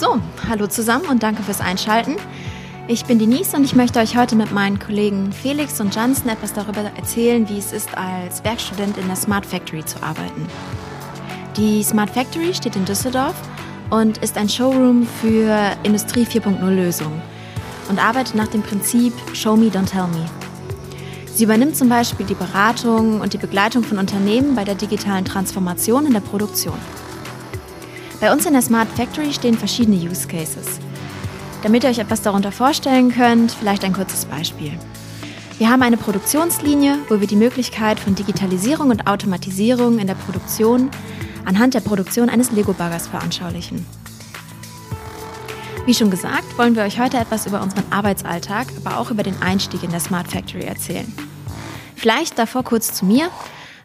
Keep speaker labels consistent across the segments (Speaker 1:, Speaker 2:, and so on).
Speaker 1: So, hallo zusammen und danke fürs Einschalten. Ich bin Denise und ich möchte euch heute mit meinen Kollegen Felix und Jansen etwas darüber erzählen, wie es ist, als Werkstudent in der Smart Factory zu arbeiten. Die Smart Factory steht in Düsseldorf und ist ein Showroom für Industrie 4.0 Lösungen und arbeitet nach dem Prinzip Show me, don't tell me. Sie übernimmt zum Beispiel die Beratung und die Begleitung von Unternehmen bei der digitalen Transformation in der Produktion. Bei uns in der Smart Factory stehen verschiedene Use Cases. Damit ihr euch etwas darunter vorstellen könnt, vielleicht ein kurzes Beispiel. Wir haben eine Produktionslinie, wo wir die Möglichkeit von Digitalisierung und Automatisierung in der Produktion anhand der Produktion eines Lego-Baggers veranschaulichen. Wie schon gesagt, wollen wir euch heute etwas über unseren Arbeitsalltag, aber auch über den Einstieg in der Smart Factory erzählen. Vielleicht davor kurz zu mir.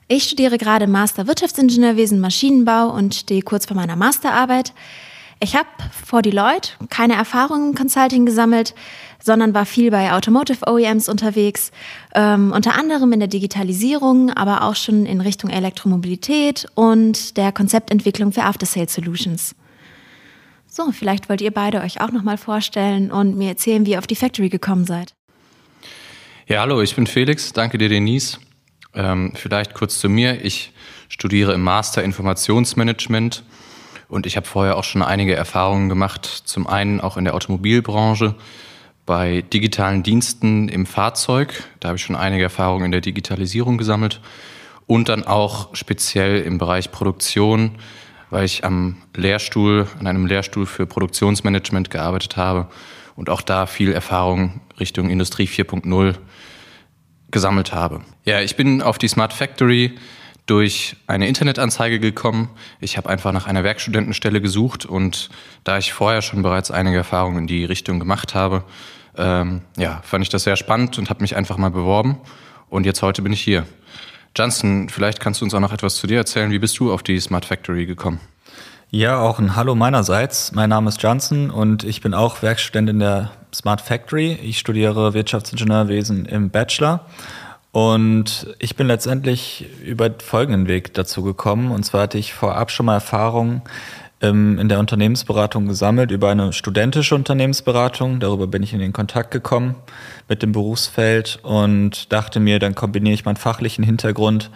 Speaker 1: Ich studiere gerade Master Wirtschaftsingenieurwesen Maschinenbau und stehe kurz vor meiner Masterarbeit. Ich habe vor Deloitte keine Erfahrung im Consulting gesammelt, sondern war viel bei Automotive OEMs unterwegs, ähm, unter anderem in der Digitalisierung, aber auch schon in Richtung Elektromobilität und der Konzeptentwicklung für After-Sale Solutions. So, vielleicht wollt ihr beide euch auch nochmal vorstellen und mir erzählen, wie ihr auf die Factory gekommen seid.
Speaker 2: Ja, hallo, ich bin Felix. Danke dir, Denise. Ähm, vielleicht kurz zu mir. Ich studiere im Master Informationsmanagement und ich habe vorher auch schon einige Erfahrungen gemacht. Zum einen auch in der Automobilbranche, bei digitalen Diensten im Fahrzeug. Da habe ich schon einige Erfahrungen in der Digitalisierung gesammelt. Und dann auch speziell im Bereich Produktion, weil ich am Lehrstuhl, an einem Lehrstuhl für Produktionsmanagement gearbeitet habe und auch da viel Erfahrung Richtung Industrie 4.0 gesammelt habe. Ja, ich bin auf die Smart Factory durch eine Internetanzeige gekommen. Ich habe einfach nach einer Werkstudentenstelle gesucht und da ich vorher schon bereits einige Erfahrungen in die Richtung gemacht habe, ähm, ja, fand ich das sehr spannend und habe mich einfach mal beworben. Und jetzt heute bin ich hier. Johnson, vielleicht kannst du uns auch noch etwas zu dir erzählen. Wie bist du auf die Smart Factory gekommen?
Speaker 3: Ja, auch ein Hallo meinerseits. Mein Name ist Johnson und ich bin auch Werkstudent in der Smart Factory. Ich studiere Wirtschaftsingenieurwesen im Bachelor. Und ich bin letztendlich über folgenden Weg dazu gekommen. Und zwar hatte ich vorab schon mal Erfahrung ähm, in der Unternehmensberatung gesammelt über eine studentische Unternehmensberatung. Darüber bin ich in den Kontakt gekommen mit dem Berufsfeld und dachte mir, dann kombiniere ich meinen fachlichen Hintergrund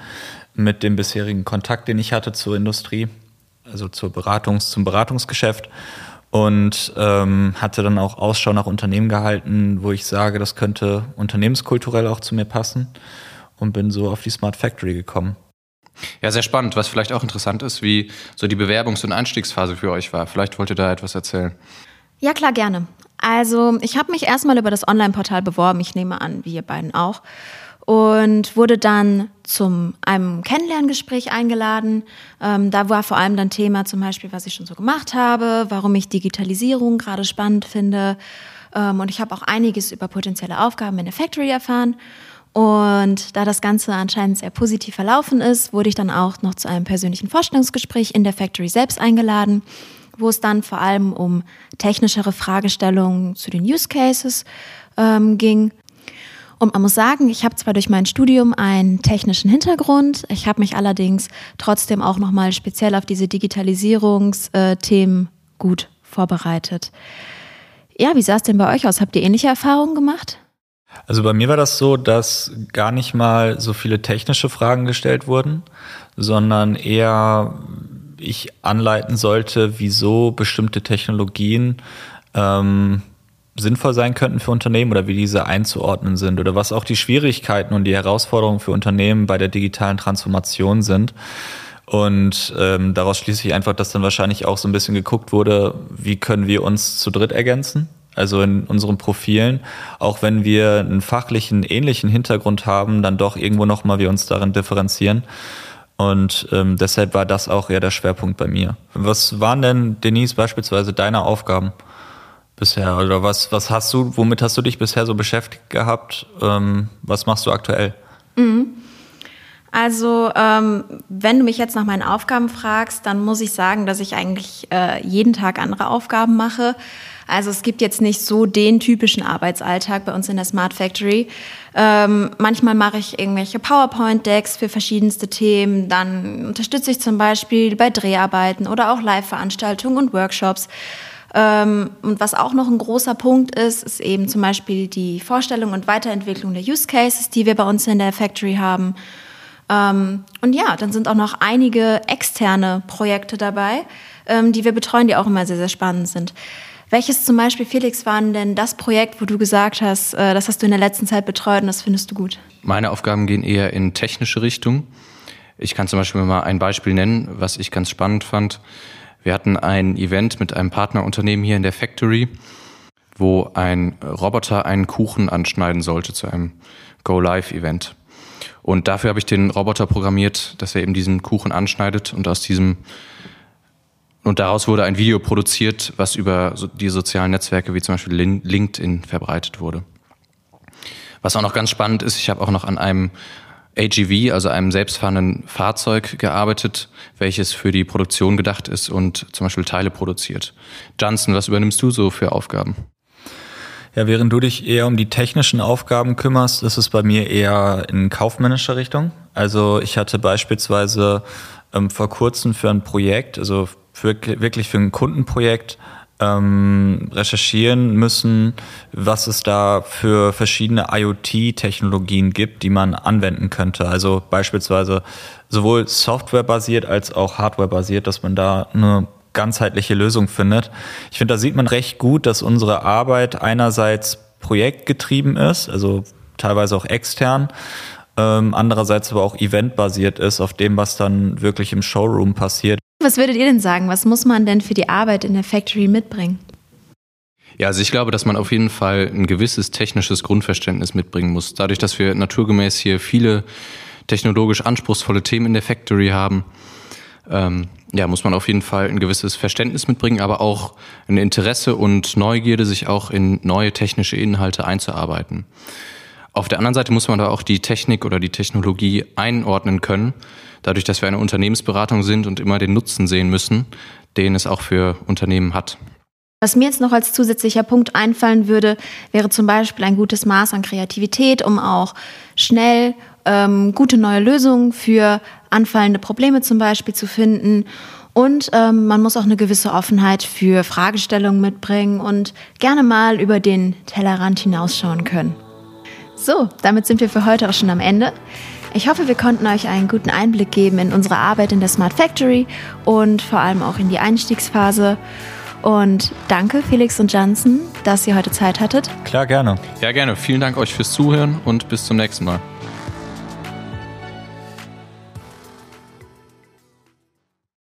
Speaker 3: mit dem bisherigen Kontakt, den ich hatte zur Industrie, also zur Beratungs-, zum Beratungsgeschäft und ähm, hatte dann auch Ausschau nach Unternehmen gehalten, wo ich sage, das könnte unternehmenskulturell auch zu mir passen und bin so auf die Smart Factory gekommen.
Speaker 2: Ja, sehr spannend. Was vielleicht auch interessant ist, wie so die Bewerbungs- und Einstiegsphase für euch war. Vielleicht wollt ihr da etwas erzählen.
Speaker 1: Ja, klar, gerne. Also ich habe mich erstmal über das Online-Portal beworben, ich nehme an, wie ihr beiden auch, und wurde dann zum einem Kennenlerngespräch eingeladen. Ähm, da war vor allem dann Thema zum Beispiel, was ich schon so gemacht habe, warum ich Digitalisierung gerade spannend finde. Ähm, und ich habe auch einiges über potenzielle Aufgaben in der Factory erfahren. Und da das Ganze anscheinend sehr positiv verlaufen ist, wurde ich dann auch noch zu einem persönlichen Vorstellungsgespräch in der Factory selbst eingeladen wo es dann vor allem um technischere Fragestellungen zu den Use Cases ähm, ging. Und man muss sagen, ich habe zwar durch mein Studium einen technischen Hintergrund, ich habe mich allerdings trotzdem auch nochmal speziell auf diese Digitalisierungsthemen gut vorbereitet. Ja, wie sah es denn bei euch aus? Habt ihr ähnliche Erfahrungen gemacht?
Speaker 3: Also bei mir war das so, dass gar nicht mal so viele technische Fragen gestellt wurden, sondern eher ich anleiten sollte, wieso bestimmte Technologien ähm, sinnvoll sein könnten für Unternehmen oder wie diese einzuordnen sind oder was auch die Schwierigkeiten und die Herausforderungen für Unternehmen bei der digitalen Transformation sind. Und ähm, daraus schließe ich einfach, dass dann wahrscheinlich auch so ein bisschen geguckt wurde, wie können wir uns zu dritt ergänzen. Also in unseren Profilen, auch wenn wir einen fachlichen ähnlichen Hintergrund haben, dann doch irgendwo nochmal wir uns darin differenzieren. Und ähm, deshalb war das auch eher der Schwerpunkt bei mir. Was waren denn, Denise, beispielsweise deine Aufgaben bisher? Oder was, was hast du, womit hast du dich bisher so beschäftigt gehabt? Ähm, was machst du aktuell?
Speaker 1: Mhm. Also, ähm, wenn du mich jetzt nach meinen Aufgaben fragst, dann muss ich sagen, dass ich eigentlich äh, jeden Tag andere Aufgaben mache. Also es gibt jetzt nicht so den typischen Arbeitsalltag bei uns in der Smart Factory. Ähm, manchmal mache ich irgendwelche PowerPoint-Decks für verschiedenste Themen. Dann unterstütze ich zum Beispiel bei Dreharbeiten oder auch Live-Veranstaltungen und Workshops. Ähm, und was auch noch ein großer Punkt ist, ist eben zum Beispiel die Vorstellung und Weiterentwicklung der Use Cases, die wir bei uns in der Factory haben. Ähm, und ja, dann sind auch noch einige externe Projekte dabei, ähm, die wir betreuen, die auch immer sehr, sehr spannend sind. Welches zum Beispiel, Felix, war denn das Projekt, wo du gesagt hast, äh, das hast du in der letzten Zeit betreut und das findest du gut?
Speaker 2: Meine Aufgaben gehen eher in technische Richtung. Ich kann zum Beispiel mal ein Beispiel nennen, was ich ganz spannend fand. Wir hatten ein Event mit einem Partnerunternehmen hier in der Factory, wo ein Roboter einen Kuchen anschneiden sollte zu einem Go-Live-Event. Und dafür habe ich den Roboter programmiert, dass er eben diesen Kuchen anschneidet und aus diesem und daraus wurde ein Video produziert, was über die sozialen Netzwerke wie zum Beispiel LinkedIn verbreitet wurde. Was auch noch ganz spannend ist, ich habe auch noch an einem AGV, also einem selbstfahrenden Fahrzeug, gearbeitet, welches für die Produktion gedacht ist und zum Beispiel Teile produziert. Johnson, was übernimmst du so für Aufgaben?
Speaker 3: Ja, während du dich eher um die technischen Aufgaben kümmerst, ist es bei mir eher in kaufmännischer Richtung. Also ich hatte beispielsweise ähm, vor kurzem für ein Projekt, also für, wirklich für ein Kundenprojekt, ähm, recherchieren müssen, was es da für verschiedene IoT-Technologien gibt, die man anwenden könnte. Also beispielsweise sowohl softwarebasiert als auch hardwarebasiert, dass man da eine ganzheitliche Lösung findet. Ich finde, da sieht man recht gut, dass unsere Arbeit einerseits projektgetrieben ist, also teilweise auch extern, ähm, andererseits aber auch eventbasiert ist, auf dem, was dann wirklich im Showroom passiert.
Speaker 1: Was würdet ihr denn sagen? Was muss man denn für die Arbeit in der Factory mitbringen?
Speaker 2: Ja, also ich glaube, dass man auf jeden Fall ein gewisses technisches Grundverständnis mitbringen muss. Dadurch, dass wir naturgemäß hier viele technologisch anspruchsvolle Themen in der Factory haben, ähm, ja, muss man auf jeden Fall ein gewisses Verständnis mitbringen, aber auch ein Interesse und Neugierde, sich auch in neue technische Inhalte einzuarbeiten. Auf der anderen Seite muss man da auch die Technik oder die Technologie einordnen können, dadurch, dass wir eine Unternehmensberatung sind und immer den Nutzen sehen müssen, den es auch für Unternehmen hat.
Speaker 1: Was mir jetzt noch als zusätzlicher Punkt einfallen würde, wäre zum Beispiel ein gutes Maß an Kreativität, um auch schnell ähm, gute neue Lösungen für anfallende Probleme zum Beispiel zu finden. Und ähm, man muss auch eine gewisse Offenheit für Fragestellungen mitbringen und gerne mal über den Tellerrand hinausschauen können. So, damit sind wir für heute auch schon am Ende. Ich hoffe, wir konnten euch einen guten Einblick geben in unsere Arbeit in der Smart Factory und vor allem auch in die Einstiegsphase. Und danke, Felix und Jansen, dass ihr heute Zeit hattet.
Speaker 3: Klar, gerne.
Speaker 2: Ja, gerne. Vielen Dank euch fürs Zuhören und bis zum nächsten Mal.